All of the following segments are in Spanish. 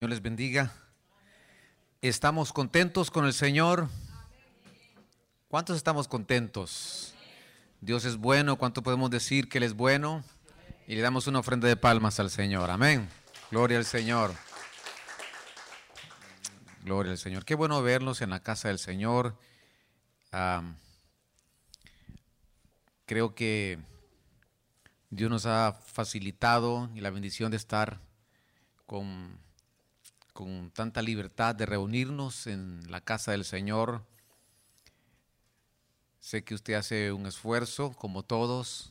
Dios les bendiga. ¿Estamos contentos con el Señor? ¿Cuántos estamos contentos? Dios es bueno, ¿cuánto podemos decir que Él es bueno? Y le damos una ofrenda de palmas al Señor. Amén. Gloria al Señor. Gloria al Señor. Qué bueno verlos en la casa del Señor. creo que Dios nos ha facilitado y la bendición de estar con con tanta libertad de reunirnos en la casa del Señor. Sé que usted hace un esfuerzo, como todos,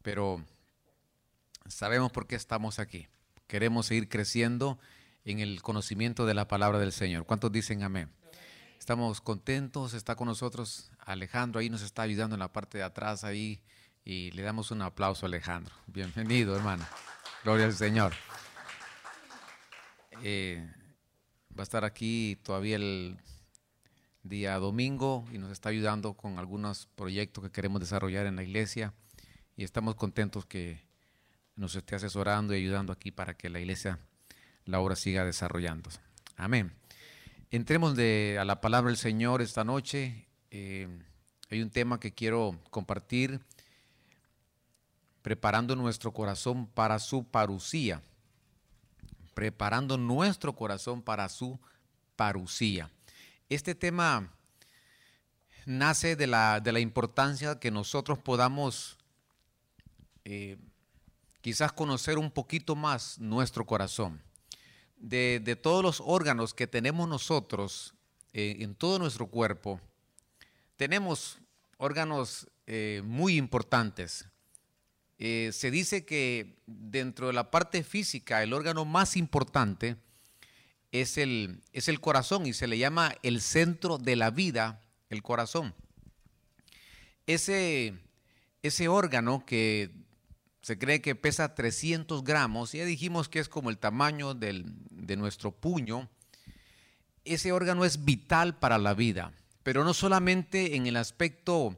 pero sabemos por qué estamos aquí. Queremos seguir creciendo en el conocimiento de la palabra del Señor. ¿Cuántos dicen amén? Estamos contentos, está con nosotros Alejandro, ahí nos está ayudando en la parte de atrás, ahí, y le damos un aplauso a Alejandro. Bienvenido, hermano. Gloria al Señor. Eh, va a estar aquí todavía el día domingo y nos está ayudando con algunos proyectos que queremos desarrollar en la iglesia y estamos contentos que nos esté asesorando y ayudando aquí para que la iglesia, la obra siga desarrollándose. Amén. Entremos de, a la palabra del Señor esta noche. Eh, hay un tema que quiero compartir, preparando nuestro corazón para su parucía preparando nuestro corazón para su parucía. Este tema nace de la, de la importancia que nosotros podamos eh, quizás conocer un poquito más nuestro corazón. De, todos los órganos que tenemos nosotros eh, en todo nuestro cuerpo, tenemos órganos eh, muy importantes. Eh, se dice que dentro de la parte física el órgano más importante es el, es el corazón y se le llama el centro de la vida, el corazón. Ese, ese órgano que se cree que pesa 300 gramos, ya dijimos que es como el tamaño de nuestro puño, ese órgano es vital para la vida, pero no solamente en el aspecto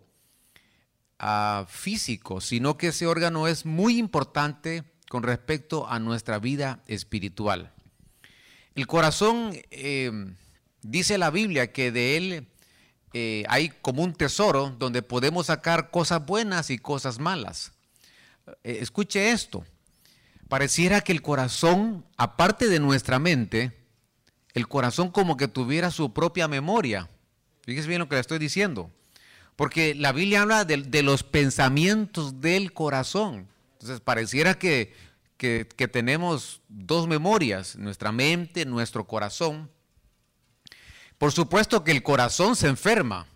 físico, sino que ese órgano es muy importante con respecto a nuestra vida espiritual. El corazón, eh, dice la Biblia, que de él eh, hay como un tesoro donde podemos sacar cosas buenas y cosas malas. Eh, escuche esto, pareciera que el corazón, aparte de nuestra mente, el corazón como que tuviera su propia memoria. Fíjese bien lo que le estoy diciendo. Porque la Biblia habla de, los pensamientos del corazón. Entonces pareciera que, tenemos dos memorias, nuestra mente, nuestro corazón. Por supuesto que el corazón se enferma.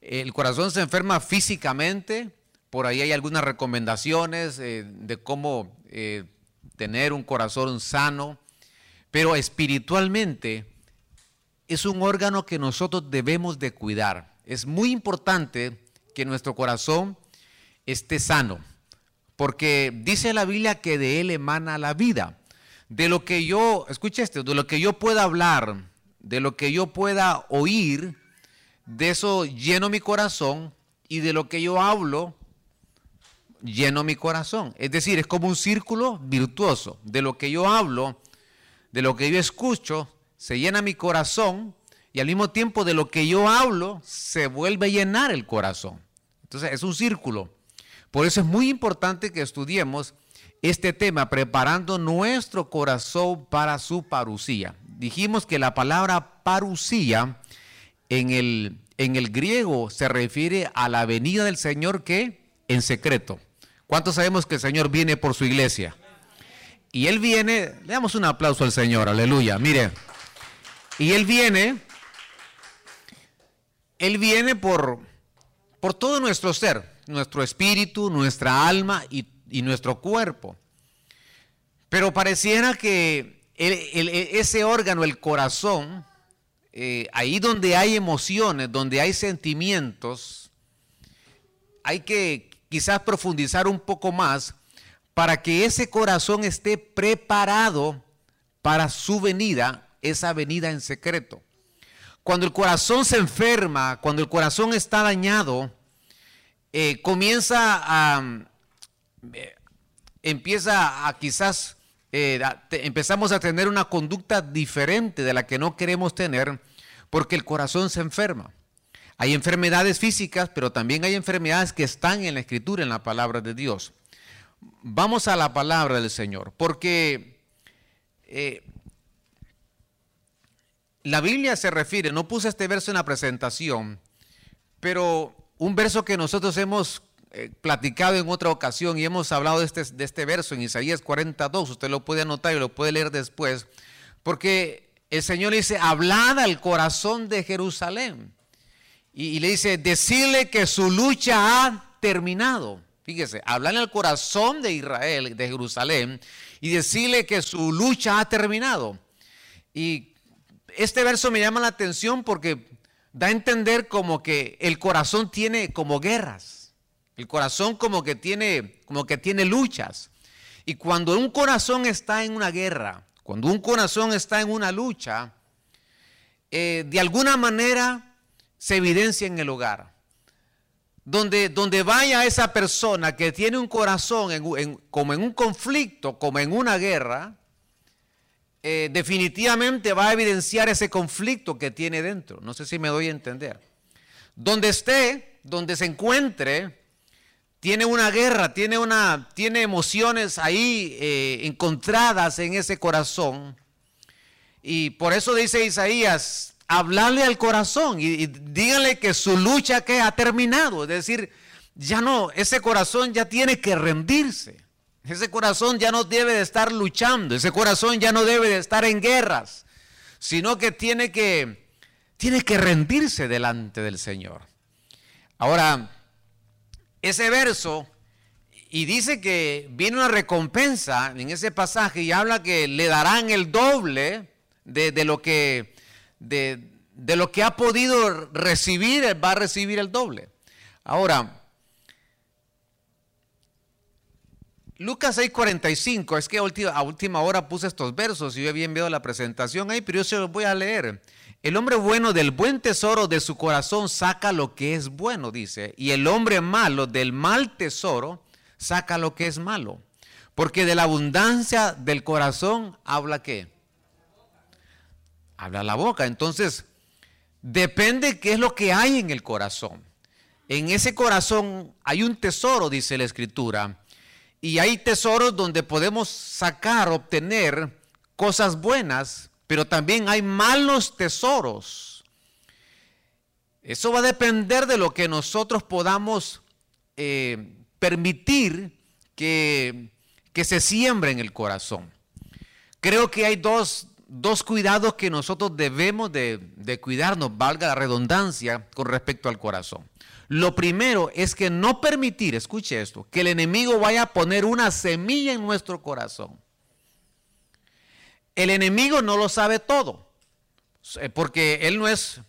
El corazón se enferma físicamente. Por ahí hay algunas recomendaciones eh, de cómo eh, tener un corazón sano. Pero espiritualmente es un órgano que nosotros debemos de cuidar es muy importante que nuestro corazón esté sano, porque dice la Biblia que de él emana la vida. De lo que yo, escuche esto, de lo que yo pueda hablar, de lo que yo pueda oír, de eso lleno mi corazón y de lo que yo hablo, lleno mi corazón. Es decir, es como un círculo virtuoso. De lo que yo hablo, de lo que yo escucho, se llena mi corazón y al mismo tiempo de lo que yo hablo se vuelve a llenar el corazón. Entonces es un círculo. Por eso es muy importante que estudiemos este tema, preparando nuestro corazón para su parucía. Dijimos que la palabra parucía en el, en el griego se refiere a la venida del Señor que en secreto. ¿Cuántos sabemos que el Señor viene por su iglesia? Y Él viene, le damos un aplauso al Señor, aleluya, mire. Y Él viene él viene por, por todo nuestro ser, nuestro espíritu, nuestra alma y, nuestro cuerpo. Pero pareciera que ese órgano, el corazón, eh, ahí donde hay emociones, donde hay sentimientos, hay que quizás profundizar un poco más para que ese corazón esté preparado para su venida, esa venida en secreto. Cuando el corazón se enferma, cuando el corazón está dañado, eh, comienza a, eh, empieza a quizás eh, empezamos a tener una conducta diferente de la que no queremos tener porque el corazón se enferma. Hay enfermedades físicas, pero también hay enfermedades que están en la escritura, en la palabra de Dios. Vamos a la palabra del Señor, porque la Biblia se refiere, no puse este verso en la presentación, pero un verso que nosotros hemos eh, platicado en otra ocasión y hemos hablado de este, de este verso en Isaías 42, usted lo puede anotar y lo puede leer después, porque el Señor dice, hablad al corazón de Jerusalén. Y, le dice, decirle que su lucha ha terminado. Fíjese, hablarle al corazón de Israel, de Jerusalén, y decirle que su lucha ha terminado. Y este verso me llama la atención porque da a entender como que el corazón tiene como guerras. El corazón como que tiene, como que tiene luchas. Y cuando un corazón está en una guerra, cuando un corazón está en una lucha, eh, de alguna manera se evidencia en el hogar. Donde, donde vaya esa persona que tiene un corazón como en un conflicto, como en una guerra, eh, definitivamente va a evidenciar ese conflicto que tiene dentro. No sé si me doy a entender. Donde esté, donde se encuentre, tiene una guerra, tiene, una, tiene emociones ahí eh, encontradas en ese corazón. Y por eso dice Isaías, hablarle al corazón y, y dígale que su lucha que ha terminado. Es decir, ya no, ese corazón ya tiene que rendirse. Ese corazón ya no debe de estar luchando, ese corazón ya no debe de estar en guerras, sino que tiene que, tiene que rendirse delante del Señor. Ahora, ese verso, y dice que viene una recompensa en ese pasaje y habla que le darán el doble de, lo, que, de, de lo que ha podido recibir, va a recibir el doble. Ahora, Lucas 6:45, es que a última, hora puse estos versos y yo había enviado la presentación ahí, pero yo se los voy a leer. El hombre bueno del buen tesoro de su corazón saca lo que es bueno, dice, y el hombre malo del mal tesoro saca lo que es malo. Porque de la abundancia del corazón habla qué? Habla la boca. Entonces, depende qué es lo que hay en el corazón. En ese corazón hay un tesoro, dice la escritura y hay tesoros donde podemos sacar, obtener cosas buenas, pero también hay malos tesoros. Eso va a depender de lo que nosotros podamos eh, permitir que, que, se siembre en el corazón. Creo que hay dos, cuidados que nosotros debemos de, de cuidarnos, valga la redundancia, con respecto al corazón. Lo primero es que no permitir, escuche esto, que el enemigo vaya a poner una semilla en nuestro corazón. El enemigo no lo sabe todo, eh, porque él no es,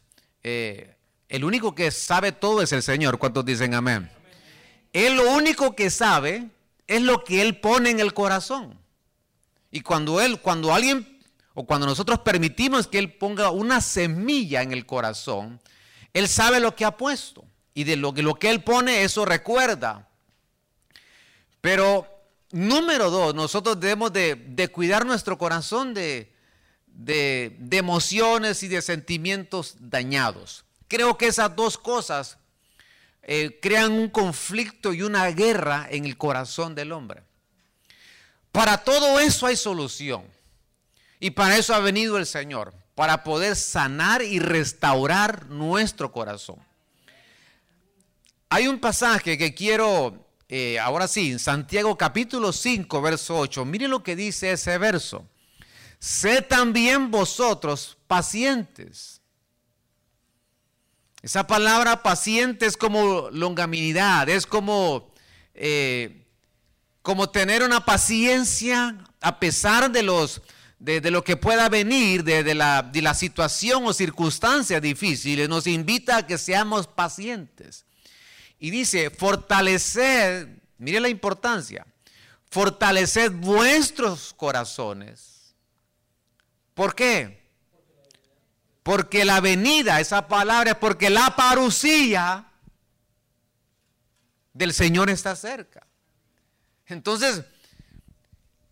eh, el único que sabe todo es el Señor. ¿Cuántos dicen amén? Él lo único que sabe es lo que él pone en el corazón. Y cuando él, cuando alguien, o cuando nosotros permitimos que él ponga una semilla en el corazón, él sabe lo que ha puesto y de lo que, Él pone, eso recuerda. Pero número dos, nosotros debemos de, cuidar nuestro corazón de, de, emociones y de sentimientos dañados. Creo que esas dos cosas eh, crean un conflicto y una guerra en el corazón del hombre. Para todo eso hay solución. Y para eso ha venido el Señor, para poder sanar y restaurar nuestro corazón. Hay un pasaje que quiero, eh, ahora sí, en Santiago capítulo 5, verso 8. Mire lo que dice ese verso. Sé también vosotros pacientes. Esa palabra paciente es como longaminidad, es como, eh, como tener una paciencia a pesar de, los, de, lo que pueda venir, de, la, de la situación o circunstancias difíciles. Nos invita a que seamos pacientes. Y dice, fortaleced, mire la importancia, fortaleced vuestros corazones. ¿Por qué? Porque la venida, esa palabra es porque la parucía del Señor está cerca. Entonces,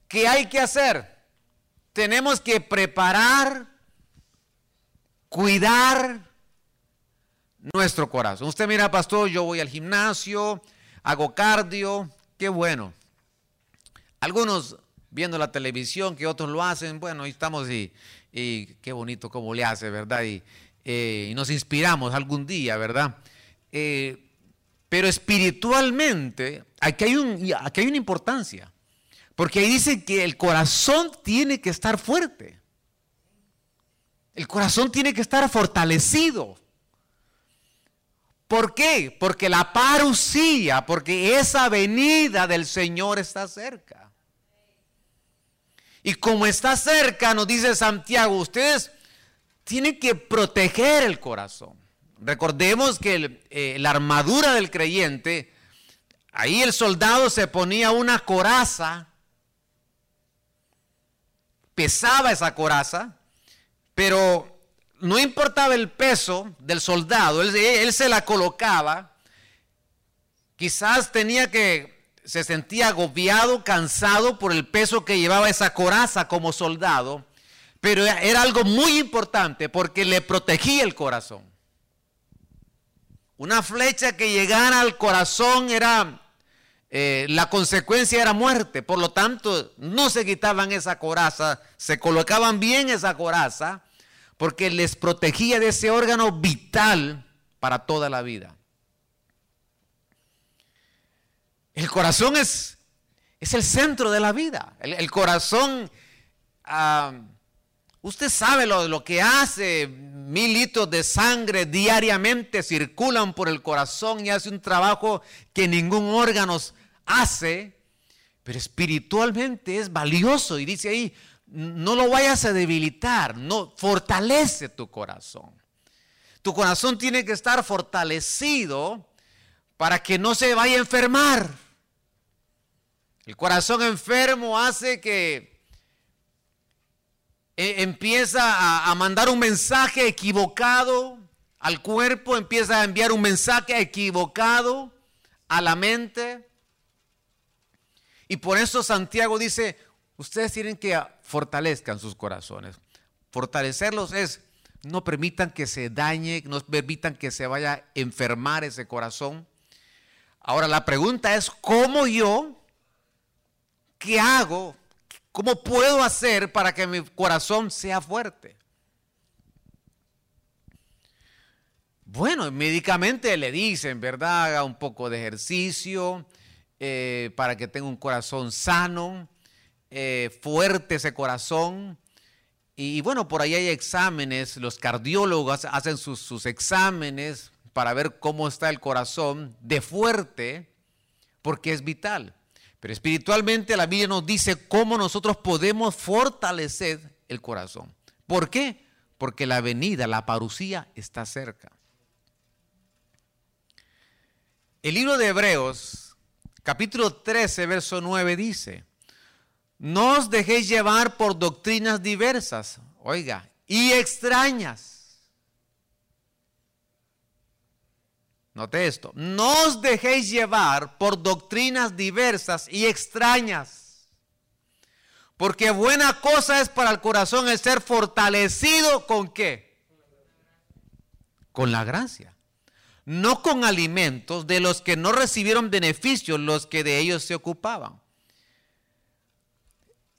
¿qué hay que hacer? Tenemos que preparar, cuidar nuestro corazón. Usted mira, pastor, yo voy al gimnasio, hago cardio, qué bueno. Algunos viendo la televisión, que otros lo hacen, bueno, ahí estamos y, qué bonito cómo le hace, ¿verdad? Y, eh, nos inspiramos algún día, ¿verdad? Eh, pero espiritualmente, aquí hay, un, aquí hay una importancia, porque ahí dice que el corazón tiene que estar fuerte. El corazón tiene que estar fortalecido. ¿Por qué? Porque la parucía, porque esa venida del Señor está cerca. Y como está cerca, nos dice Santiago, ustedes tienen que proteger el corazón. Recordemos que eh, la armadura del creyente, ahí el soldado se ponía una coraza, pesaba esa coraza, pero no importaba el peso del soldado, él, se la colocaba. Quizás tenía que, se sentía agobiado, cansado por el peso que llevaba esa coraza como soldado, pero era algo muy importante porque le protegía el corazón. Una flecha que llegara al corazón era, eh, la consecuencia era muerte, por lo tanto no se quitaban esa coraza, se colocaban bien esa coraza porque les protegía de ese órgano vital para toda la vida. El corazón es, es el centro de la vida. El, corazón, ah, usted sabe lo, lo que hace, mil litros de sangre diariamente circulan por el corazón y hace un trabajo que ningún órgano hace, pero espiritualmente es valioso. Y dice ahí, no lo vayas a debilitar, no, fortalece tu corazón. Tu corazón tiene que estar fortalecido para que no se vaya a enfermar. El corazón enfermo hace que e, empieza a, mandar un mensaje equivocado al cuerpo, empieza a enviar un mensaje equivocado a la mente. Y por eso Santiago dice, ustedes tienen que fortalezcan sus corazones. Fortalecerlos es no permitan que se dañe, no permitan que se vaya a enfermar ese corazón. Ahora la pregunta es, ¿cómo yo? ¿Qué hago? ¿Cómo puedo hacer para que mi corazón sea fuerte? Bueno, médicamente le dicen, ¿verdad? Haga un poco de ejercicio eh, para que tenga un corazón sano. Eh, fuerte ese corazón. Y, bueno, por ahí hay exámenes, los cardiólogos hacen sus, exámenes para ver cómo está el corazón de fuerte, porque es vital. Pero espiritualmente la Biblia nos dice cómo nosotros podemos fortalecer el corazón. ¿Por qué? Porque la venida, la parucía está cerca. El libro de Hebreos, capítulo 13, verso 9 dice, no os dejéis llevar por doctrinas diversas, oiga, y extrañas. Note esto, no os dejéis llevar por doctrinas diversas y extrañas. Porque buena cosa es para el corazón el ser fortalecido con qué? Con la gracia. No con alimentos de los que no recibieron beneficios los que de ellos se ocupaban.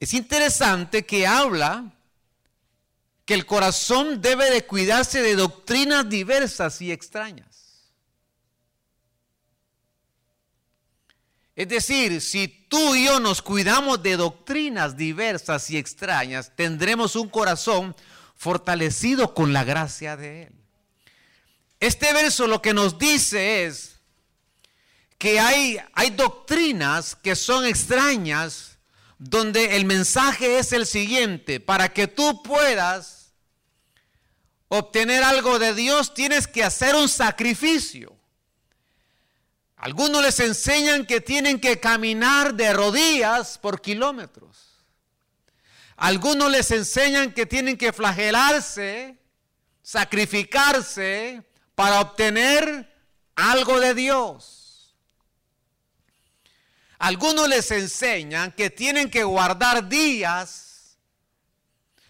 Es interesante que habla que el corazón debe de cuidarse de doctrinas diversas y extrañas. Es decir, si tú y yo nos cuidamos de doctrinas diversas y extrañas, tendremos un corazón fortalecido con la gracia de Él. Este verso lo que nos dice es que hay, hay doctrinas que son extrañas donde el mensaje es el siguiente, para que tú puedas obtener algo de Dios tienes que hacer un sacrificio. Algunos les enseñan que tienen que caminar de rodillas por kilómetros. Algunos les enseñan que tienen que flagelarse, sacrificarse para obtener algo de Dios. Algunos les enseñan que tienen que guardar días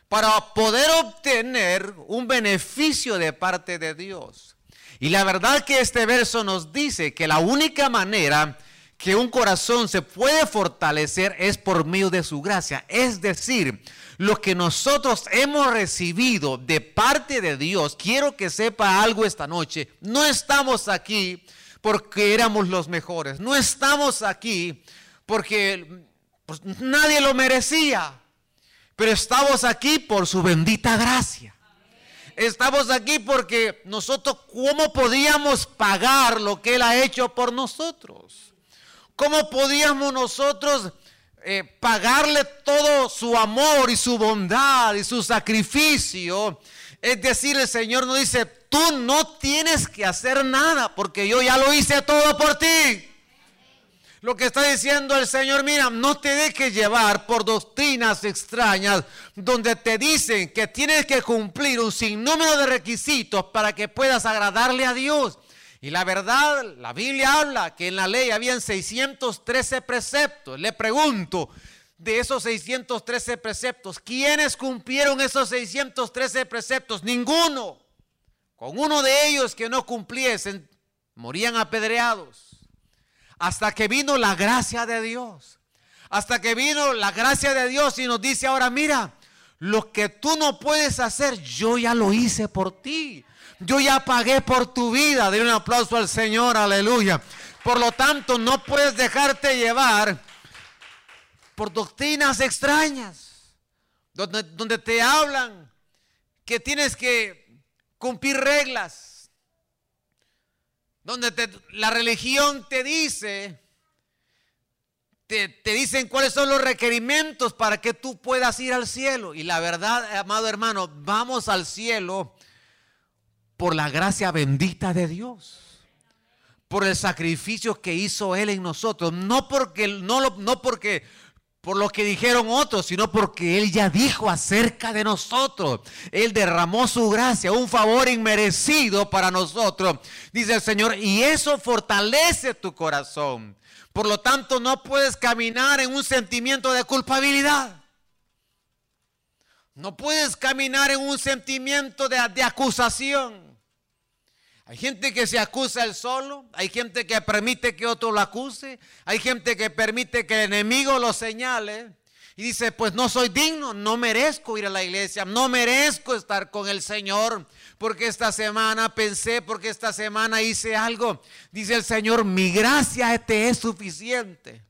para poder obtener un beneficio de parte de Dios. Y la verdad que este verso nos dice que la única manera que un corazón se puede fortalecer es por medio de su gracia. Es decir, lo que nosotros hemos recibido de parte de Dios, quiero que sepa algo esta noche, no estamos aquí porque éramos los mejores, no estamos aquí porque pues, nadie lo merecía, pero estamos aquí por su bendita gracia. Estamos aquí porque nosotros, ¿cómo podíamos pagar lo que Él ha hecho por nosotros? ¿Cómo podíamos nosotros eh, pagarle todo su amor y su bondad y su sacrificio. Es decir, el Señor nos dice, tú no tienes que hacer nada porque yo ya lo hice todo por ti. Lo que está diciendo el Señor, mira, no te dejes llevar por doctrinas extrañas donde te dicen que tienes que cumplir un sinnúmero de requisitos para que puedas agradarle a Dios. Y la verdad, la Biblia habla que en la ley habían 613 preceptos. Le pregunto, de esos 613 preceptos, ¿quiénes cumplieron esos 613 preceptos? Ninguno. Con uno de ellos que no cumpliesen, morían apedreados. Hasta que vino la gracia de Dios. Hasta que vino la gracia de Dios y nos dice ahora, mira, lo que tú no puedes hacer, yo ya lo hice por ti. Yo ya pagué por tu vida. De un aplauso al Señor, aleluya. Por lo tanto, no puedes dejarte llevar por doctrinas extrañas, donde te hablan que tienes que cumplir reglas, donde la religión te dice, te, te dicen cuáles son los requerimientos para que tú puedas ir al cielo. Y la verdad, amado hermano, vamos al cielo por la gracia bendita de Dios. Por el sacrificio que hizo Él en nosotros. No porque, no, no porque por lo que dijeron otros, sino porque Él ya dijo acerca de nosotros. Él derramó su gracia, un favor inmerecido para nosotros. Dice el Señor, y eso fortalece tu corazón. Por lo tanto, no puedes caminar en un sentimiento de culpabilidad. No puedes caminar en un sentimiento de, de acusación. Hay gente que se acusa él solo, hay gente que permite que otro lo acuse, hay gente que permite que el enemigo lo señale y dice, pues no soy digno, no merezco ir a la iglesia, no merezco estar con el Señor, porque esta semana pensé, porque esta semana hice algo. Dice el Señor, mi gracia te es suficiente.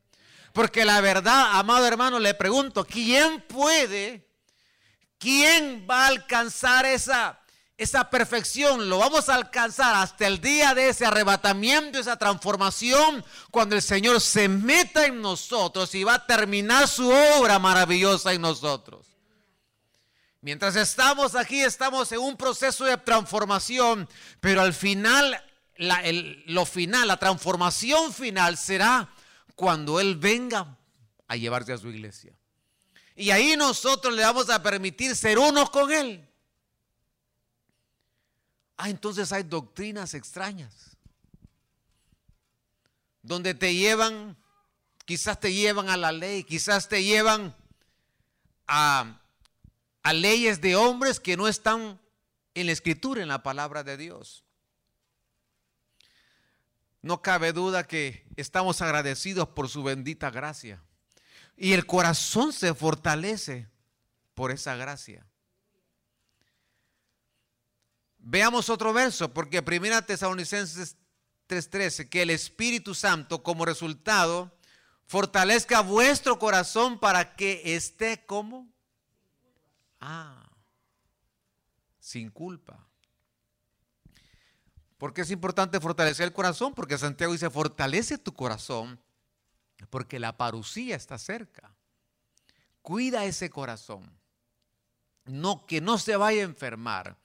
Porque la verdad, amado hermano, le pregunto, ¿quién puede, quién va a alcanzar esa esa perfección lo vamos a alcanzar hasta el día de ese arrebatamiento, esa transformación, cuando el Señor se meta en nosotros y va a terminar su obra maravillosa en nosotros. Mientras estamos aquí, estamos en un proceso de transformación, pero al final, lo final, la transformación final será cuando Él venga a llevarse a su iglesia. Y ahí nosotros le vamos a permitir ser uno con Él. Ah, entonces hay doctrinas extrañas. Donde te llevan, quizás te llevan a la ley, quizás te llevan a, a leyes de hombres que no están en la escritura, en la palabra de Dios. No cabe duda que estamos agradecidos por su bendita gracia. Y el corazón se fortalece por esa gracia. Veamos otro verso, porque Primera Tesalonicenses 3:13, que el Espíritu Santo como resultado fortalezca vuestro corazón para que esté como ah sin culpa. Porque es importante fortalecer el corazón, porque Santiago dice, "Fortalece tu corazón, porque la parucía está cerca." Cuida ese corazón. No que no se vaya a enfermar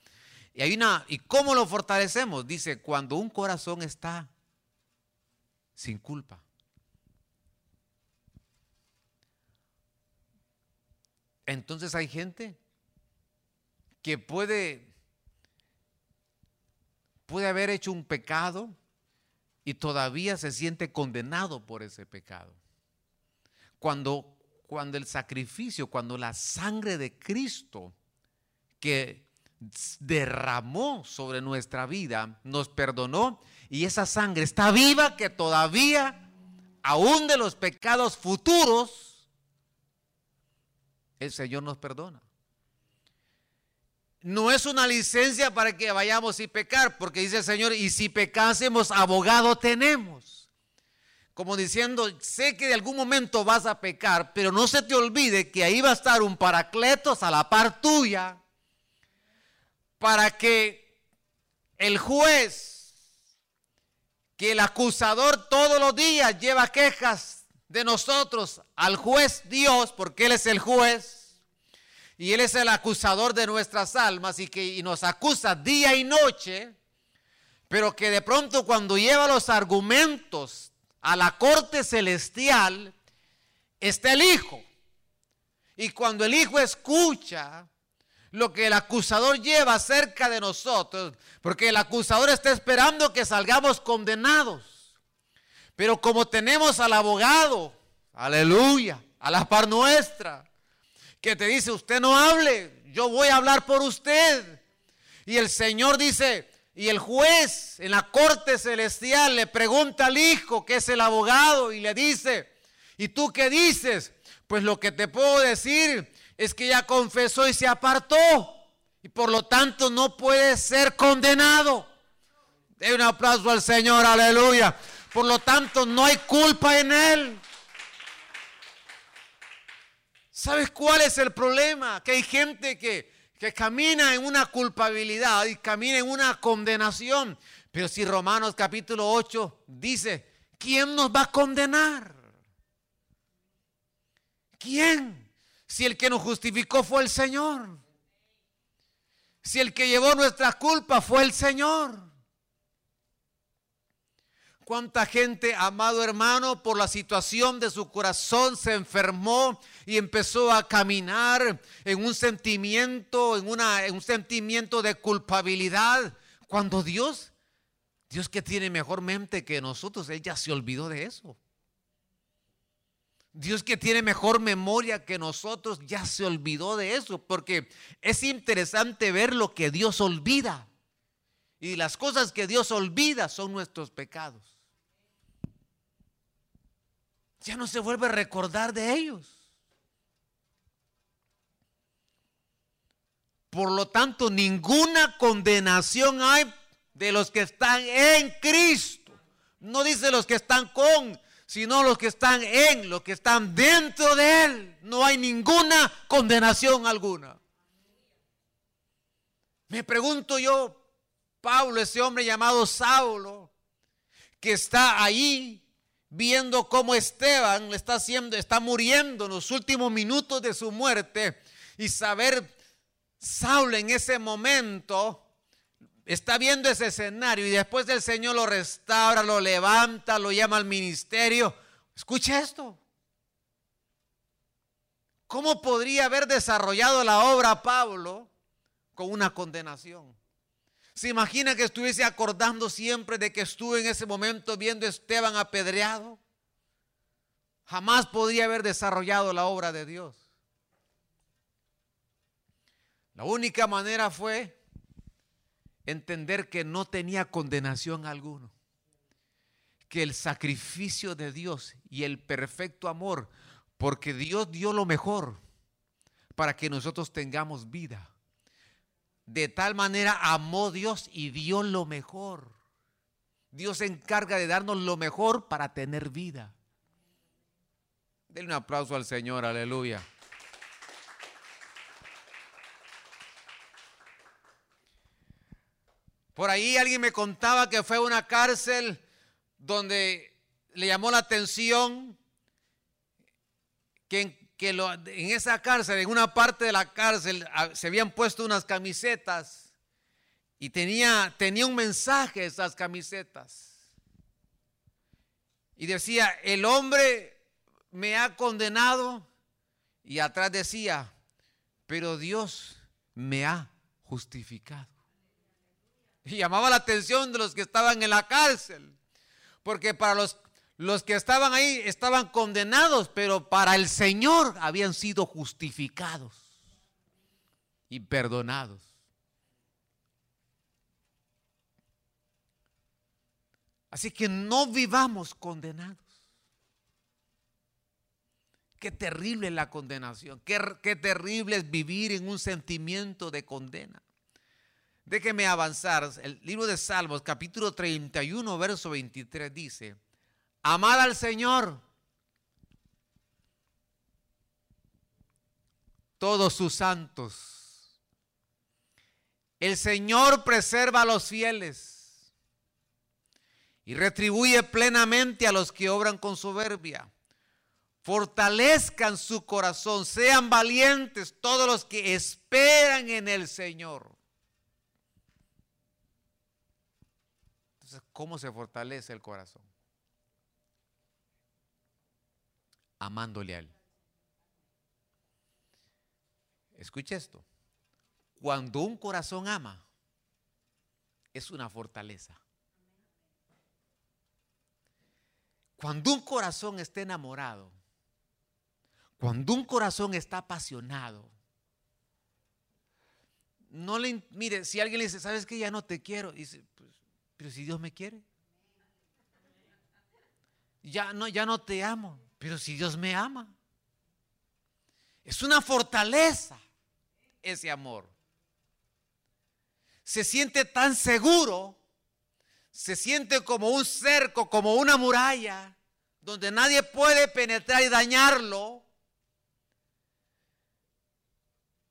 y hay una, ¿y cómo lo fortalecemos? Dice, cuando un corazón está sin culpa. Entonces hay gente que puede puede haber hecho un pecado y todavía se siente condenado por ese pecado. cuando, cuando el sacrificio, cuando la sangre de Cristo que derramó sobre nuestra vida nos perdonó y esa sangre está viva que todavía, aún de los pecados futuros, el Señor nos perdona. No es una licencia para que vayamos y pecar, porque dice el Señor, y si pecásemos, abogado tenemos. Como diciendo, sé que de algún momento vas a pecar, pero no se te olvide que ahí va a estar un paracletos a la par tuya, para que el juez, que el acusador todos los días lleva quejas de nosotros al juez Dios, porque Él es el juez, y Él es el acusador de nuestras almas y que nos acusa día y noche, pero que de pronto cuando lleva los argumentos a la corte celestial, está el Hijo. Y cuando el Hijo escucha lo que el acusador lleva acerca de nosotros, porque el acusador está esperando que salgamos condenados. Pero como tenemos al abogado, aleluya, a la par nuestra, que te dice, usted no hable, yo voy a hablar por usted. Y el Señor dice, y el juez en la corte celestial le pregunta al hijo, que es el abogado, y le dice, ¿y tú qué dices? Pues lo que te puedo decir es que ya confesó y se apartó, y por lo tanto no puede ser condenado. De un aplauso al Señor, aleluya. Por lo tanto, no hay culpa en él. ¿Sabes cuál es el problema? Que hay gente que, que camina en una culpabilidad y camina en una condenación. Pero si Romanos capítulo 8 dice, ¿quién nos va a condenar? ¿Quién? Si el que nos justificó fue el Señor. Si el que llevó nuestra culpa fue el Señor. Cuánta gente, amado hermano, por la situación de su corazón se enfermó y empezó a caminar en un sentimiento, en, una, en un sentimiento de culpabilidad. Cuando Dios, Dios que tiene mejor mente que nosotros, Él ya se olvidó de eso. Dios que tiene mejor memoria que nosotros ya se olvidó de eso, porque es interesante ver lo que Dios olvida. Y las cosas que Dios olvida son nuestros pecados ya no se vuelve a recordar de ellos. Por lo tanto, ninguna condenación hay de los que están en Cristo. No dice los que están con, sino los que están en, los que están dentro de Él. No hay ninguna condenación alguna. Me pregunto yo, Pablo, ese hombre llamado Saulo, que está ahí viendo cómo Esteban está haciendo, está muriendo en los últimos minutos de su muerte y saber Saulo en ese momento está viendo ese escenario y después del Señor lo restaura, lo levanta, lo llama al ministerio. Escucha esto. ¿Cómo podría haber desarrollado la obra Pablo con una condenación? ¿Se imagina que estuviese acordando siempre de que estuve en ese momento viendo a Esteban apedreado? Jamás podría haber desarrollado la obra de Dios. La única manera fue entender que no tenía condenación alguno. Que el sacrificio de Dios y el perfecto amor, porque Dios dio lo mejor para que nosotros tengamos vida de tal manera amó Dios y dio lo mejor. Dios se encarga de darnos lo mejor para tener vida. Denle un aplauso al Señor, aleluya. Por ahí alguien me contaba que fue a una cárcel donde le llamó la atención que en esa cárcel, en una parte de la cárcel, ah, se habían puesto unas camisetas y tenía, tenía un mensaje esas camisetas. Y decía, el hombre me ha condenado y atrás decía, pero Dios me ha justificado. Y llamaba la atención de los que estaban en la cárcel, porque para los Los que estaban ahí estaban condenados, pero para el Señor habían sido justificados y perdonados. Así que no vivamos condenados. Qué terrible la condenación. Qué, qué, terrible es vivir en un sentimiento de condena. Déjeme avanzar. El libro de Salmos, capítulo 31, verso 23 dice, amad al Señor todos sus santos. El Señor preserva a los fieles y retribuye plenamente a los que obran con soberbia fortalezcan su corazón, sean valientes todos los que esperan en el Señor. Entonces, ¿cómo se fortalece el corazón? Amándole a Él. Escuche esto. Cuando un corazón ama, es una fortaleza. Cuando un corazón está enamorado, cuando un corazón está apasionado, no le, mire, si alguien le dice, ¿sabes que ya no te quiero? dice, pues, pero si Dios me quiere. Ya no, ya no te amo, pero si Dios me ama. Es una fortaleza ese amor. Se siente tan seguro, se siente como un cerco, como una muralla, donde nadie puede penetrar y dañarlo.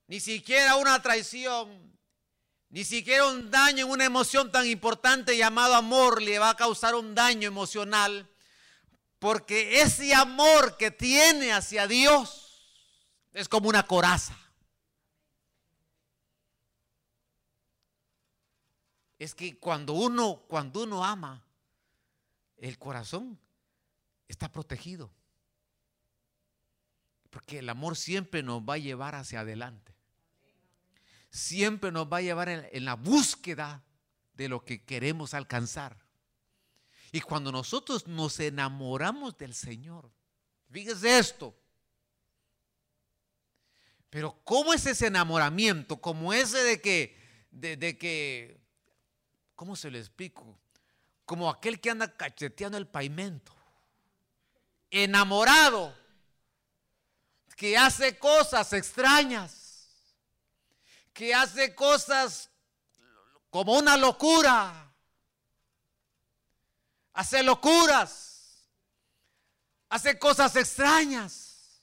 ni siquiera una traición, ni siquiera un daño en una emoción tan importante llamado amor le va a causar un daño emocional, porque ese amor que tiene hacia Dios es como una coraza. Es que cuando uno, cuando uno ama, el corazón está protegido. Porque el amor siempre nos va a llevar hacia adelante siempre nos va a llevar en, la búsqueda de lo que queremos alcanzar. Y cuando nosotros nos enamoramos del Señor, fíjese esto. Pero ¿cómo es ese enamoramiento? Como ese de que, de, de que, ¿cómo se lo explico? Como aquel que anda cacheteando el pavimento. Enamorado. Que hace cosas extrañas que hace cosas como una locura. Hace locuras. Hace cosas extrañas.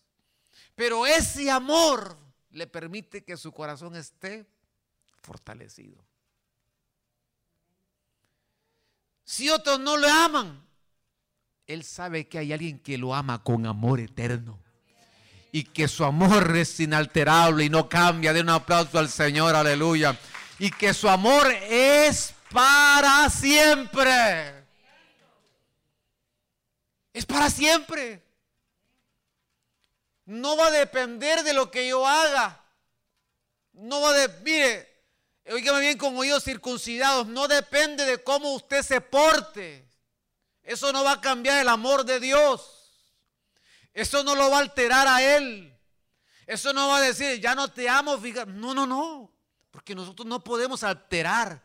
Pero ese amor le permite que su corazón esté fortalecido. Si otros no lo aman, él sabe que hay alguien que lo ama con amor eterno y que su amor es inalterable y no cambia. De un aplauso al Señor, aleluya. Y que su amor es para siempre. Es para siempre. No va a depender de lo que yo haga. No va a de, mire, oígame bien con oídos circuncidados, no depende de cómo usted se porte. Eso no va a cambiar el amor de Dios. Eso no lo va a alterar a él. Eso no va a decir, ya no te amo. No, no, no. Porque nosotros no podemos alterar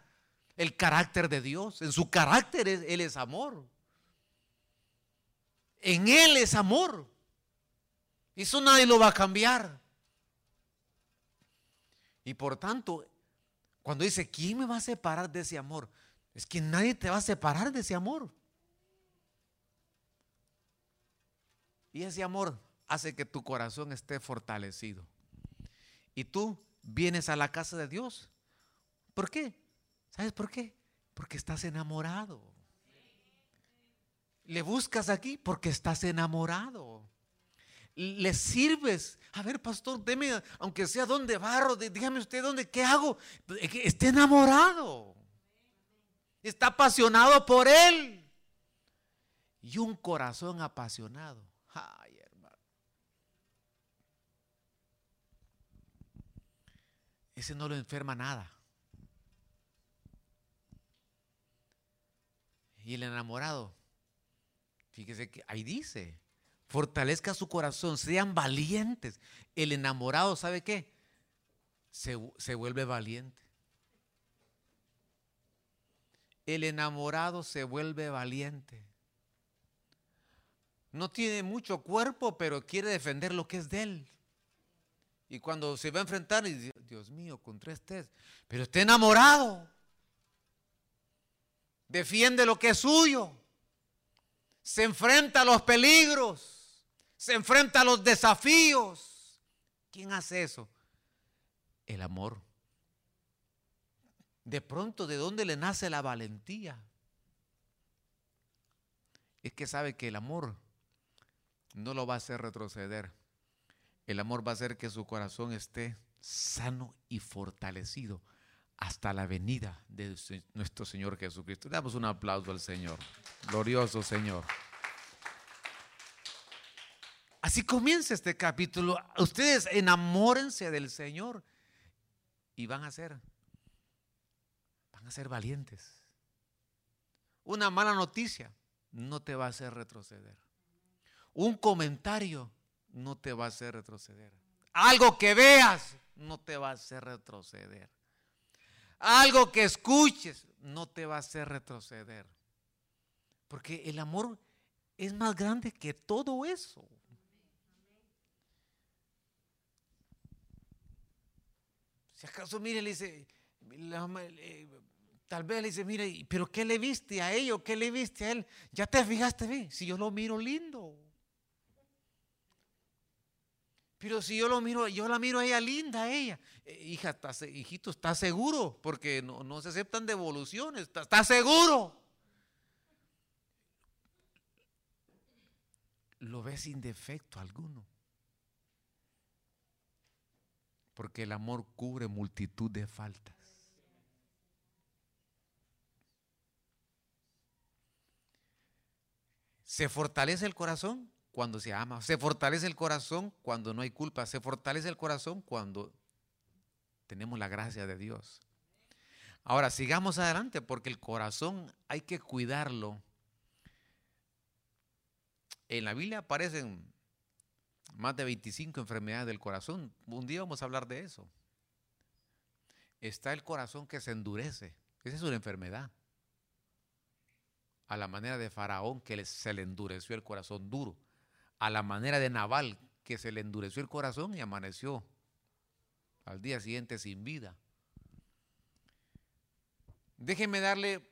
el carácter de Dios. En su carácter Él es amor. En Él es amor. Eso nadie lo va a cambiar. Y por tanto, cuando dice, ¿quién me va a separar de ese amor? Es que nadie te va a separar de ese amor. Y ese amor hace que tu corazón esté fortalecido. Y tú vienes a la casa de Dios. ¿Por qué? ¿Sabes por qué? Porque estás enamorado. Le buscas aquí porque estás enamorado. Le sirves. A ver, pastor, deme, aunque sea donde barro, dígame usted dónde, ¿qué hago? Esté enamorado. Está apasionado por él. Y un corazón apasionado Ay, hermano. Ese no lo enferma nada. Y el enamorado, Fíjese que ahí dice, fortalezca su corazón, sean valientes. El enamorado, ¿sabe qué? Se, se vuelve valiente. El enamorado se vuelve valiente. No tiene mucho cuerpo, pero quiere defender lo que es de él. Y cuando se va a enfrentar, y dice, Dios mío, contra este, pero está enamorado. Defiende lo que es suyo. Se enfrenta a los peligros. Se enfrenta a los desafíos. ¿Quién hace eso? El amor. De pronto, ¿de dónde le nace la valentía? Es que sabe que el amor no lo va a hacer retroceder. El amor va a hacer que su corazón esté sano y fortalecido hasta la venida de nuestro Señor Jesucristo. Damos un aplauso al Señor. Glorioso Señor. Así comienza este capítulo. Ustedes enamórense del Señor y van a ser, van a ser valientes. Una mala noticia no te va a hacer retroceder. Un comentario no te va a hacer retroceder. Algo que veas no te va a hacer retroceder. Algo que escuches no te va a hacer retroceder. Porque el amor es más grande que todo eso. Si acaso, mire, le dice, tal vez le dice, mire, pero ¿qué le viste a ello? ¿Qué le viste a él? Ya te fijaste bien, si yo lo miro lindo. Pero si yo lo miro, yo la miro a ella linda, ella. Eh, hija, hijito, ¿está seguro? Porque no, se aceptan devoluciones. ¿Está, ¿Está seguro? Lo ves sin defecto alguno. Porque el amor cubre multitud de faltas. ¿Se fortalece el corazón? Cuando se ama. Se fortalece el corazón cuando no hay culpa. Se fortalece el corazón cuando tenemos la gracia de Dios. Ahora, sigamos adelante porque el corazón hay que cuidarlo. En la Biblia aparecen más de 25 enfermedades del corazón. Un día vamos a hablar de eso. Está el corazón que se endurece. Esa es una enfermedad. A la manera de Faraón que se le endureció el corazón duro a la manera de Naval, que se le endureció el corazón y amaneció al día siguiente sin vida. Déjeme darle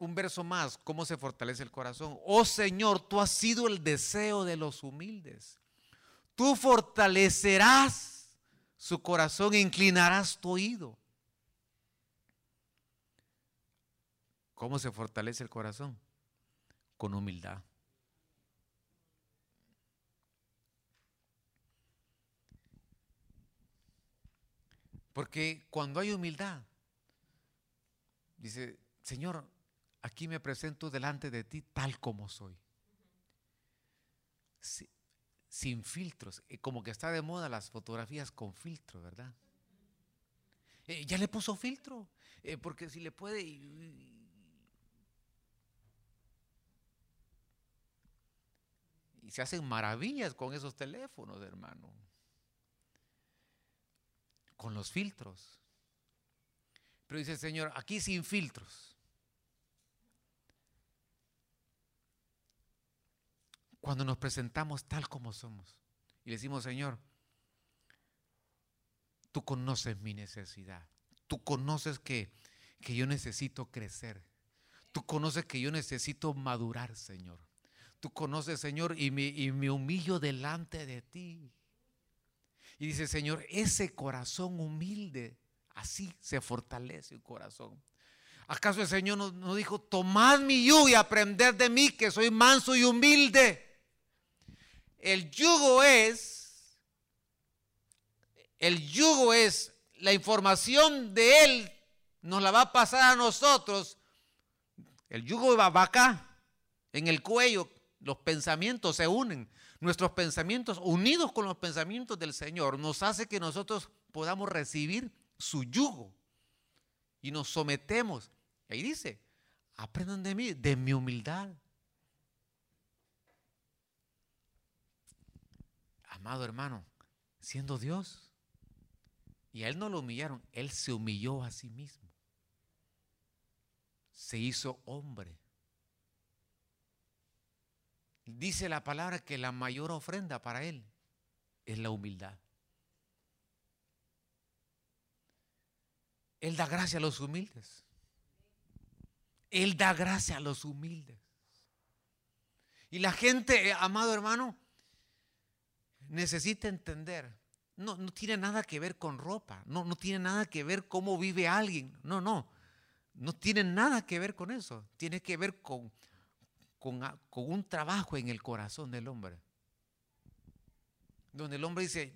un verso más, cómo se fortalece el corazón. Oh Señor, tú has sido el deseo de los humildes. Tú fortalecerás su corazón e inclinarás tu oído. ¿Cómo se fortalece el corazón? Con humildad. Porque cuando hay humildad, dice, Señor, aquí me presento delante de ti tal como soy. Sin filtros, eh, como que está de moda las fotografías con filtro, ¿verdad? Eh, ya le puso filtro, eh, porque si le puede... y se hacen maravillas con esos teléfonos, hermano con los filtros. Pero dice Señor, aquí sin filtros. Cuando nos presentamos tal como somos y decimos, Señor, tú conoces mi necesidad. Tú conoces que, que yo necesito crecer. Tú conoces que yo necesito madurar, Señor. Tú conoces, Señor, y me, y me humillo delante de ti. Y dice, Señor, ese corazón humilde, así se fortalece el corazón. ¿Acaso el Señor no, dijo, tomad mi yugo y aprended de mí, que soy manso y humilde? El yugo es, el yugo es la información de Él, nos la va a pasar a nosotros. El yugo va acá, en el cuello, los pensamientos se unen. Nuestros pensamientos, unidos con los pensamientos del Señor, nos hace que nosotros podamos recibir su yugo. Y nos sometemos. Ahí dice, aprendan de mí, de mi humildad. Amado hermano, siendo Dios, y a Él no lo humillaron, Él se humilló a sí mismo. Se hizo hombre Dice la palabra que la mayor ofrenda para él es la humildad. Él da gracia a los humildes. Él da gracia a los humildes. Y la gente, eh, amado hermano, necesita entender. No, no tiene nada que ver con ropa. No, no tiene nada que ver cómo vive alguien. No, no. No tiene nada que ver con eso. Tiene que ver con, con, un trabajo en el corazón del hombre. Donde el hombre dice,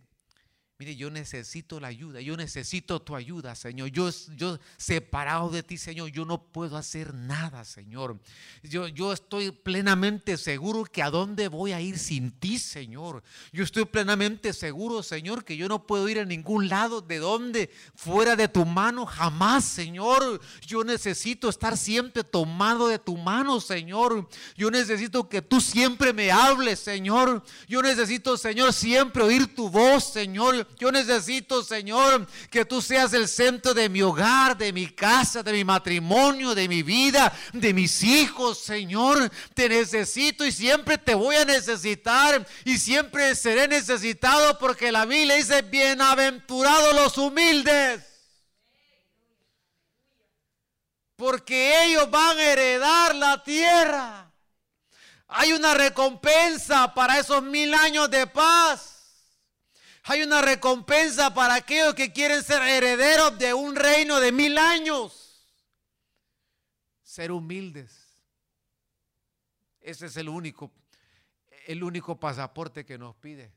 Mire, yo necesito la ayuda, yo necesito tu ayuda, Señor. Yo, yo separado de ti, Señor, yo no puedo hacer nada, Señor. Yo, yo estoy plenamente seguro que a dónde voy a ir sin ti, Señor. Yo estoy plenamente seguro, Señor, que yo no puedo ir a ningún lado de donde fuera de tu mano, jamás, Señor. Yo necesito estar siempre tomado de tu mano, Señor. Yo necesito que tú siempre me hables, Señor. Yo necesito, Señor, siempre oír tu voz, Señor. Yo necesito, Señor, que tú seas el centro de mi hogar, de mi casa, de mi matrimonio, de mi vida, de mis hijos, Señor. Te necesito y siempre te voy a necesitar y siempre seré necesitado porque la Biblia dice, bienaventurados los humildes. Porque ellos van a heredar la tierra. Hay una recompensa para esos mil años de paz. Hay una recompensa para aquellos que quieren ser herederos de un reino de mil años. Ser humildes. Ese es el único, el único pasaporte que nos pide.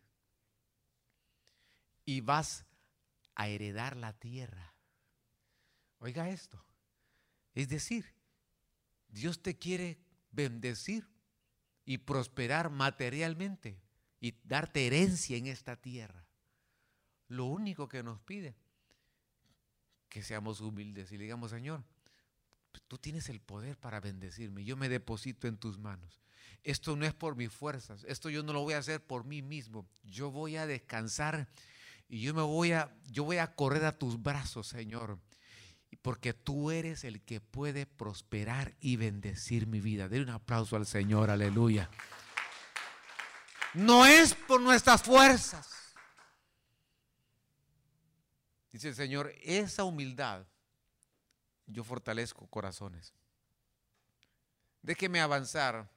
Y vas a heredar la tierra. Oiga esto. Es decir, Dios te quiere bendecir y prosperar materialmente y darte herencia en esta tierra. Lo único que nos pide, que seamos humildes y le digamos, Señor, tú tienes el poder para bendecirme, yo me deposito en tus manos. Esto no es por mis fuerzas, esto yo no lo voy a hacer por mí mismo. Yo voy a descansar y yo me voy a yo voy a correr a tus brazos, Señor. Porque tú eres el que puede prosperar y bendecir mi vida. Den un aplauso al Señor, aleluya. No es por nuestras fuerzas. Dice el Señor, esa humildad yo fortalezco corazones. Déjeme avanzar.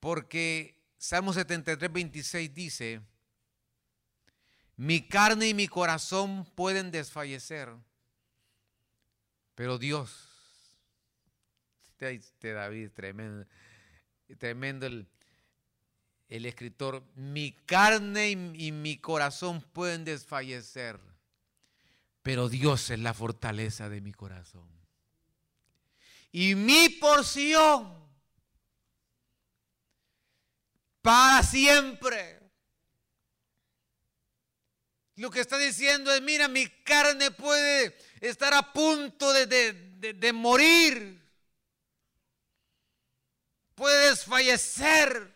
Porque Salmo 73, 26 dice, mi carne y mi corazón pueden desfallecer, pero Dios, este David, tremendo, tremendo el, escritor, mi carne y, mi corazón pueden desfallecer, pero Dios es la fortaleza de mi corazón. Y mi porción para siempre. Lo que está diciendo es, mira, mi carne puede estar a punto de, de morir puede desfallecer.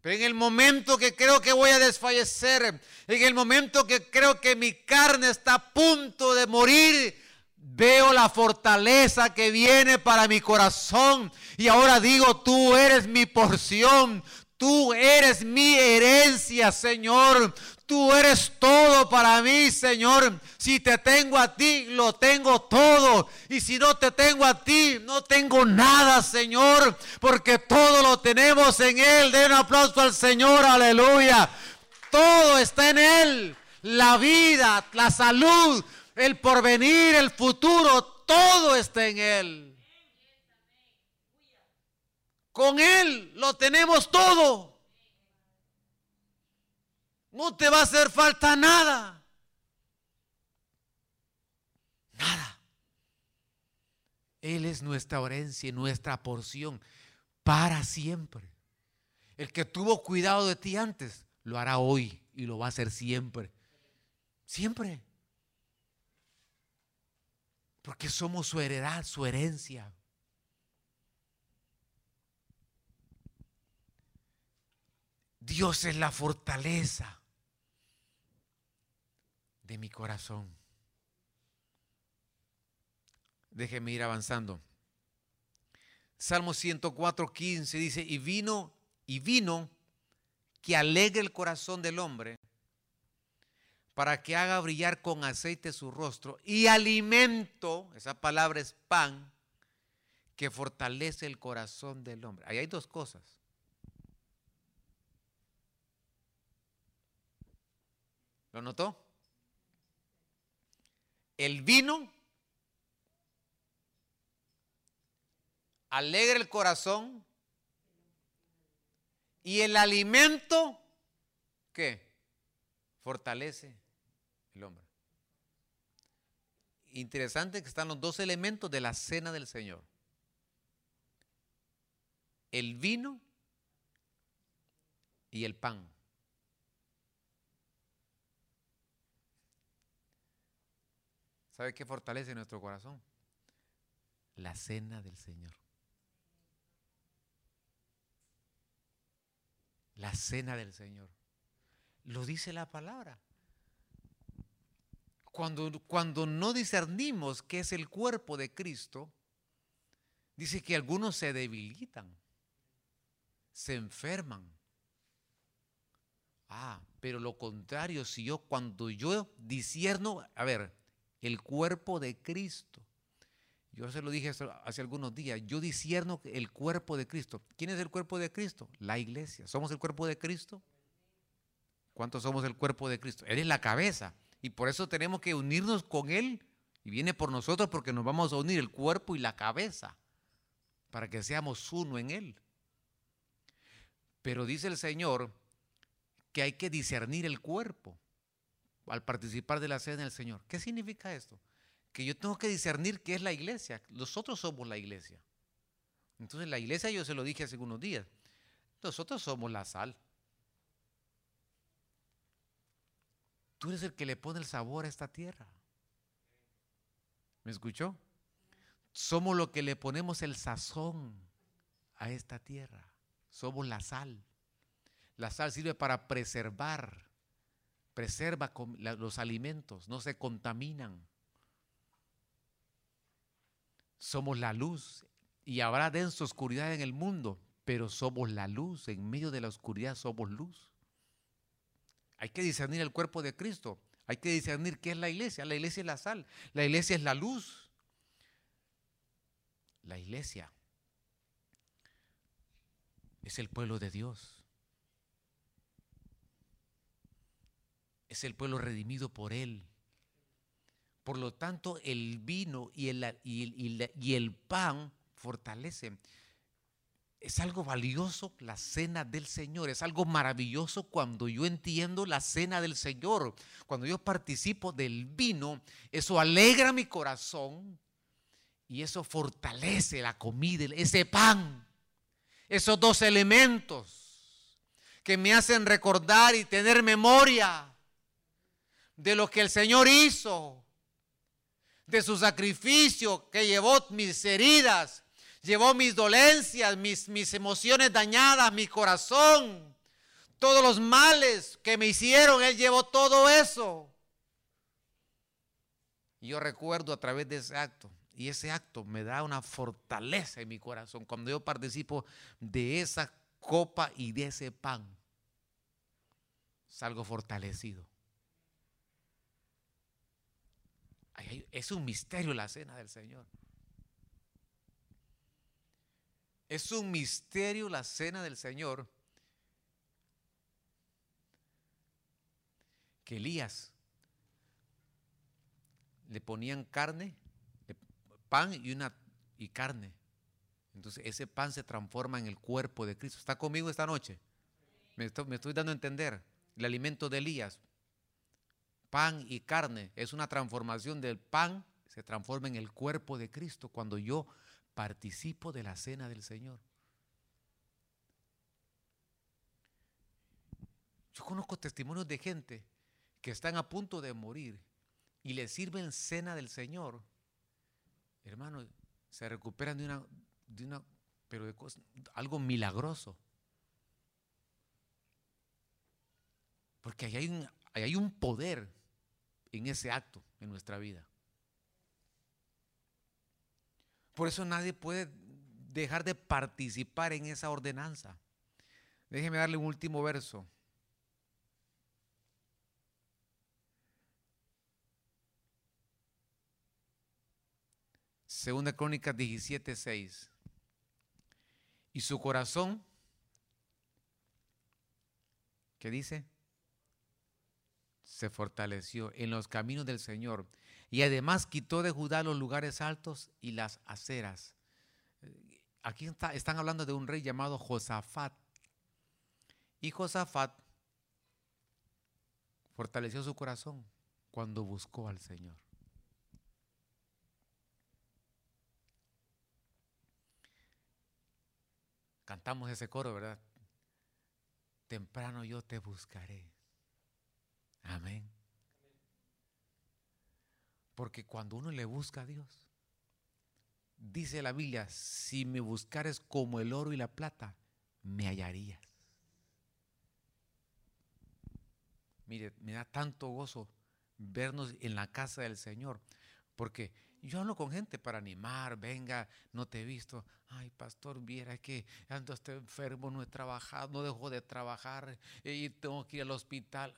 Pero en el momento que creo que voy a desfallecer, en el momento que creo que mi carne está a punto de morir, veo la fortaleza que viene para mi corazón. Y ahora digo, tú eres mi porción, tú eres mi herencia, Señor. Tú eres todo para mí, Señor. Si te tengo a ti, lo tengo todo. Y si no te tengo a ti, no tengo nada, Señor. Porque todo lo tenemos en Él. Den un aplauso al Señor, aleluya. Todo está en Él. La vida, la salud, el porvenir, el futuro, todo está en Él. Con Él lo tenemos todo. No te va a hacer falta nada. Nada. Él es nuestra herencia y nuestra porción para siempre. El que tuvo cuidado de ti antes, lo hará hoy y lo va a hacer siempre. Siempre. Porque somos su heredad, su herencia. Dios es la fortaleza de mi corazón. Déjeme ir avanzando. Salmo 104, 15 dice, y vino, y vino que alegre el corazón del hombre para que haga brillar con aceite su rostro y alimento, esa palabra es pan, que fortalece el corazón del hombre. Ahí hay dos cosas. ¿Lo notó? El vino alegra el corazón y el alimento, ¿qué? Fortalece el hombre. Interesante que están los dos elementos de la cena del Señor. El vino y el pan. ¿Sabe qué fortalece nuestro corazón? La cena del Señor. La cena del Señor. Lo dice la palabra. Cuando, cuando no discernimos qué es el cuerpo de Cristo, dice que algunos se debilitan, se enferman. Ah, pero lo contrario, si yo cuando yo disierno, a ver, el cuerpo de Cristo. Yo se lo dije hace algunos días, yo disierno el cuerpo de Cristo. ¿Quién es el cuerpo de Cristo? La iglesia. ¿Somos el cuerpo de Cristo? ¿Cuántos somos el cuerpo de Cristo? Él es la cabeza. Y por eso tenemos que unirnos con Él. Y viene por nosotros porque nos vamos a unir el cuerpo y la cabeza. Para que seamos uno en Él. Pero dice el Señor que hay que discernir el cuerpo al participar de la cena del Señor. ¿Qué significa esto? Que yo tengo que discernir qué es la iglesia. Nosotros somos la iglesia. Entonces la iglesia yo se lo dije hace unos días. Nosotros somos la sal. Tú eres el que le pone el sabor a esta tierra. ¿Me escuchó? Somos lo que le ponemos el sazón a esta tierra. Somos la sal. La sal sirve para preservar preserva los alimentos, no se contaminan. Somos la luz y habrá densa oscuridad en el mundo, pero somos la luz, en medio de la oscuridad somos luz. Hay que discernir el cuerpo de Cristo, hay que discernir qué es la iglesia. La iglesia es la sal, la iglesia es la luz. La iglesia es el pueblo de Dios. Es el pueblo redimido por Él. Por lo tanto, el vino y el, y pan fortalecen. Es algo valioso la cena del Señor. Es algo maravilloso cuando yo entiendo la cena del Señor. Cuando yo participo del vino, eso alegra mi corazón y eso fortalece la comida, ese pan. Esos dos elementos que me hacen recordar y tener memoria de lo que el Señor hizo, de su sacrificio que llevó mis heridas, llevó mis dolencias, mis, mis emociones dañadas, mi corazón, todos los males que me hicieron, Él llevó todo eso. Yo recuerdo a través de ese acto, y ese acto me da una fortaleza en mi corazón cuando yo participo de esa copa y de ese pan. Salgo fortalecido. Es un misterio la cena del Señor. Es un misterio la cena del Señor que Elías le ponían carne, pan y carne. Entonces ese pan se transforma en el cuerpo de Cristo. ¿Está conmigo esta noche? Me estoy dando a entender. El alimento de Elías, pan y carne. Es una transformación del pan, se transforma en el cuerpo de Cristo cuando yo participo de la cena del Señor. Yo conozco testimonios de gente que están a punto de morir y le sirven cena del Señor hermano, se recuperan de una, de una pero de algo milagroso. Porque ahí hay, un, hay un poder en ese acto en nuestra vida. Por eso nadie puede dejar de participar en esa ordenanza. Déjeme darle un último verso. Segunda Crónica 17, 6. Y su corazón, ¿qué dice? Se fortaleció en los caminos del Señor. Y además quitó de Judá los lugares altos y las aceras. Aquí están hablando de un rey llamado Josafat. Y Josafat fortaleció su corazón cuando buscó al Señor. Cantamos ese coro, ¿verdad? Temprano yo te buscaré. Amén. Porque cuando uno le busca a Dios, dice la Biblia, si me buscares como el oro y la plata, me hallarías. Mire, me da tanto gozo vernos en la casa del Señor, porque yo hablo con gente para animar, venga, no te he visto. Ay, pastor, viera que ando estoy enfermo, no he trabajado, no dejo de trabajar y tengo que ir al hospital.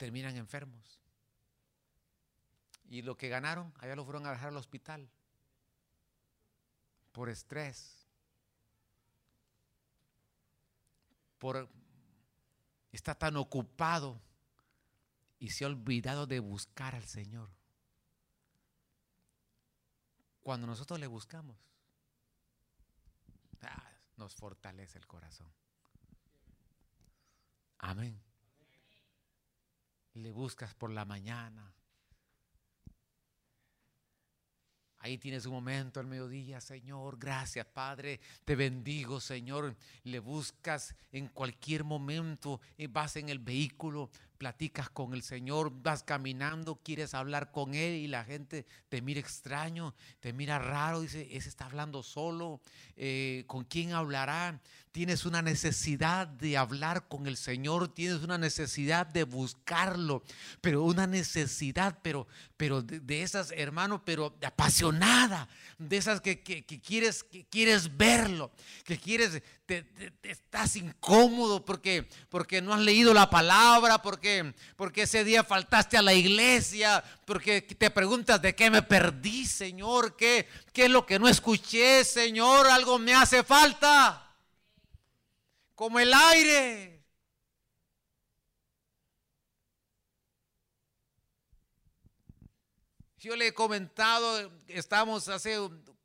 Terminan enfermos. Y lo que ganaron, allá lo fueron a dejar al hospital. Por estrés. Por está tan ocupado y se ha olvidado de buscar al Señor. Cuando nosotros le buscamos, ah, nos fortalece el corazón. Amén. Le buscas por la mañana, Ahí tienes un momento al mediodía, Señor, gracias Padre, te bendigo, Señor. Le buscas en cualquier momento, eh, vas en el vehículo, platicas con el Señor, vas caminando, quieres hablar con Él y la gente te mira extraño, te mira raro, dice, ese está hablando solo, eh, ¿con quién hablará? Tienes una necesidad de hablar con el Señor, tienes una necesidad de buscarlo, pero una necesidad, pero, pero de, esas, hermanos, pero apasionada, de esas que, quieres, que quieres verlo, que quieres, estás incómodo porque, porque no has leído la palabra, porque porque, ese día faltaste a la iglesia, porque te preguntas de qué me perdí, Señor, qué, qué es lo que no escuché, Señor, algo me hace falta. Como el aire. Yo le he comentado, estamos hace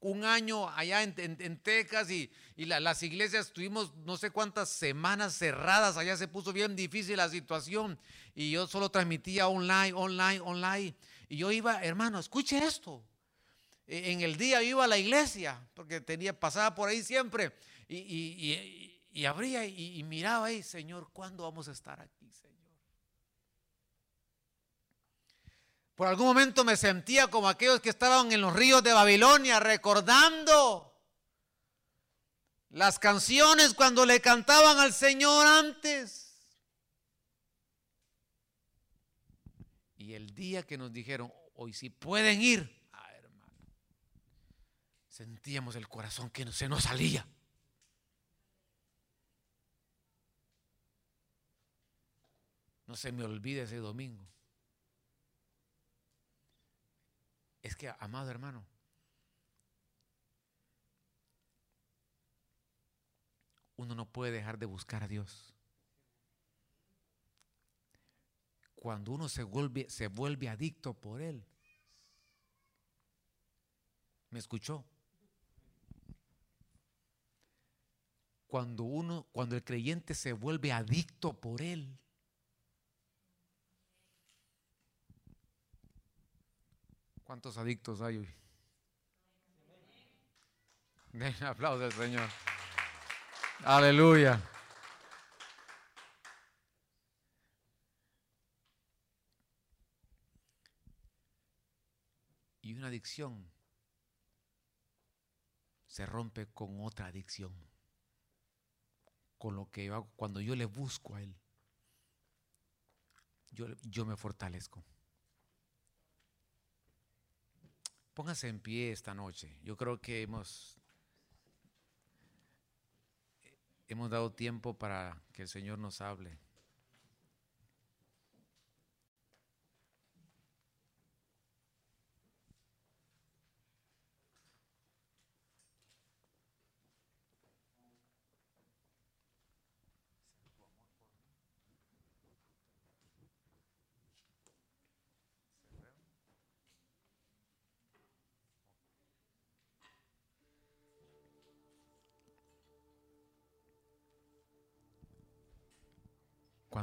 un año allá en, Texas y, las iglesias tuvimos no sé cuántas semanas cerradas, allá se puso bien difícil la situación y yo solo transmitía online, online, online. Y yo iba, hermano, escuche esto. E, en el día iba a la iglesia, porque tenía, pasaba por ahí siempre, y, abría y, miraba ahí, Señor, ¿cuándo vamos a estar aquí, Señor? Por algún momento me sentía como aquellos que estaban en los ríos de Babilonia recordando las canciones cuando le cantaban al Señor antes. Y el día que nos dijeron, hoy sí pueden ir, ah, hermano, sentíamos el corazón que se nos salía. No se me olvide ese domingo. Es que, amado hermano, uno no puede dejar de buscar a Dios. Cuando uno se vuelve, se vuelve adicto por Él. ¿Me escuchó? Cuando uno, cuando el creyente se vuelve adicto por Él, ¿Cuántos adictos hay hoy? Den aplauso al Señor. Aleluya. Y una adicción se rompe con otra adicción. Con lo que hago, cuando yo le busco a Él, yo, yo me fortalezco. Póngase en pie esta noche. Yo creo que hemos, hemos dado tiempo para que el Señor nos hable.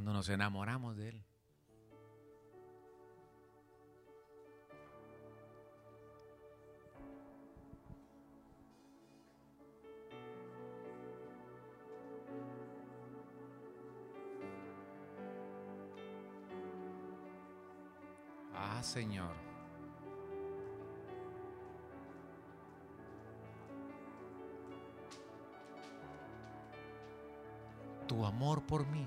Cuando nos enamoramos de Él. Ah, Señor. Tu amor por mí.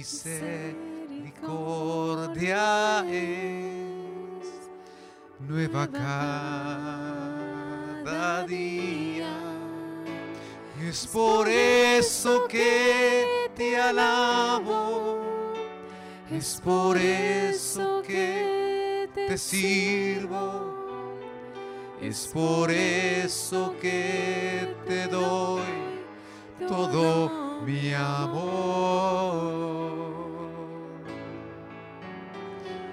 misericordia es nueva cada día. Es por eso que te alabo, es por eso que te sirvo. es por eso que te doy todo mi amor.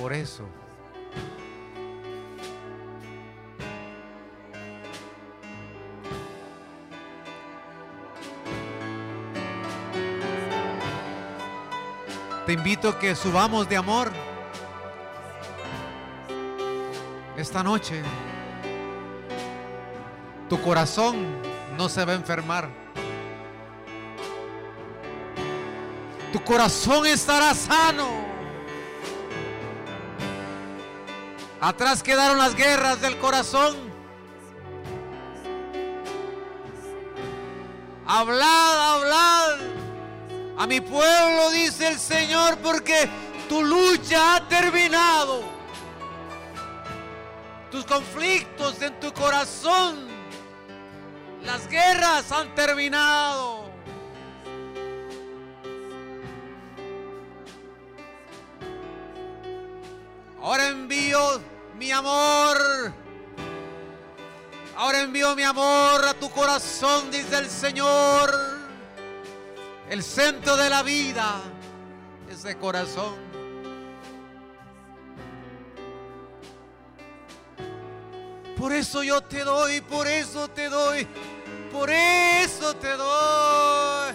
Por eso Te invito a que subamos de amor esta noche. Tu corazón no se va a enfermar. Tu corazón estará sano. Atrás quedaron las guerras del corazón. Hablad, hablad a mi pueblo, dice el Señor, porque tu lucha ha terminado. Tus conflictos en tu corazón, las guerras han terminado. Envío mi amor. Ahora envío mi amor a tu corazón, dice el Señor. El centro de la vida, ese corazón. Por eso yo te doy, por eso te doy, por eso te doy.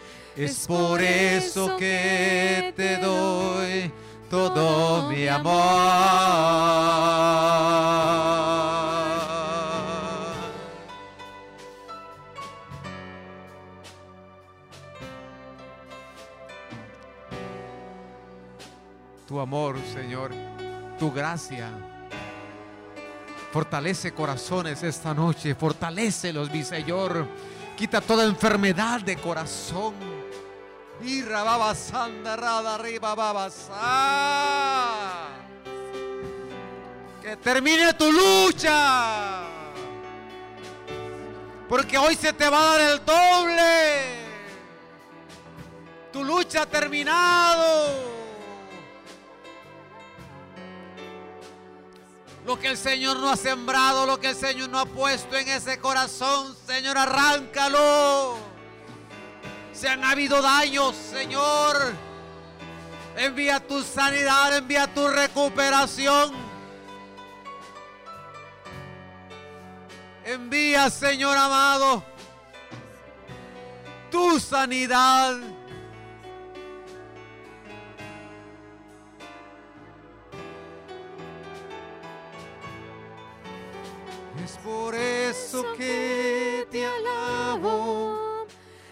es por eso que te doy todo mi amor. Tu amor, Señor, tu gracia. Fortalece corazones esta noche, fortalecelos, mi Señor. Quita toda enfermedad de corazón y rababa sanda rada arriba babasa. Que termine tu lucha. Porque hoy se te va a dar el doble. Tu lucha ha terminado. Lo que el Señor no ha sembrado, lo que el Señor no ha puesto en ese corazón, Señor, arráncalo. Se han habido daños, Señor. Envía tu sanidad, envía tu recuperación. Envía, Señor amado, tu sanidad. Es por eso que te alabo.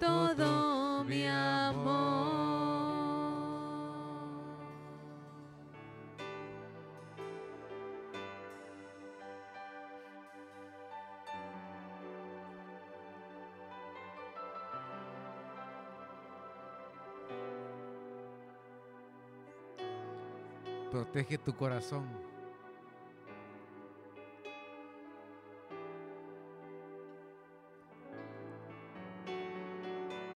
todo mi amor. Protege tu corazón.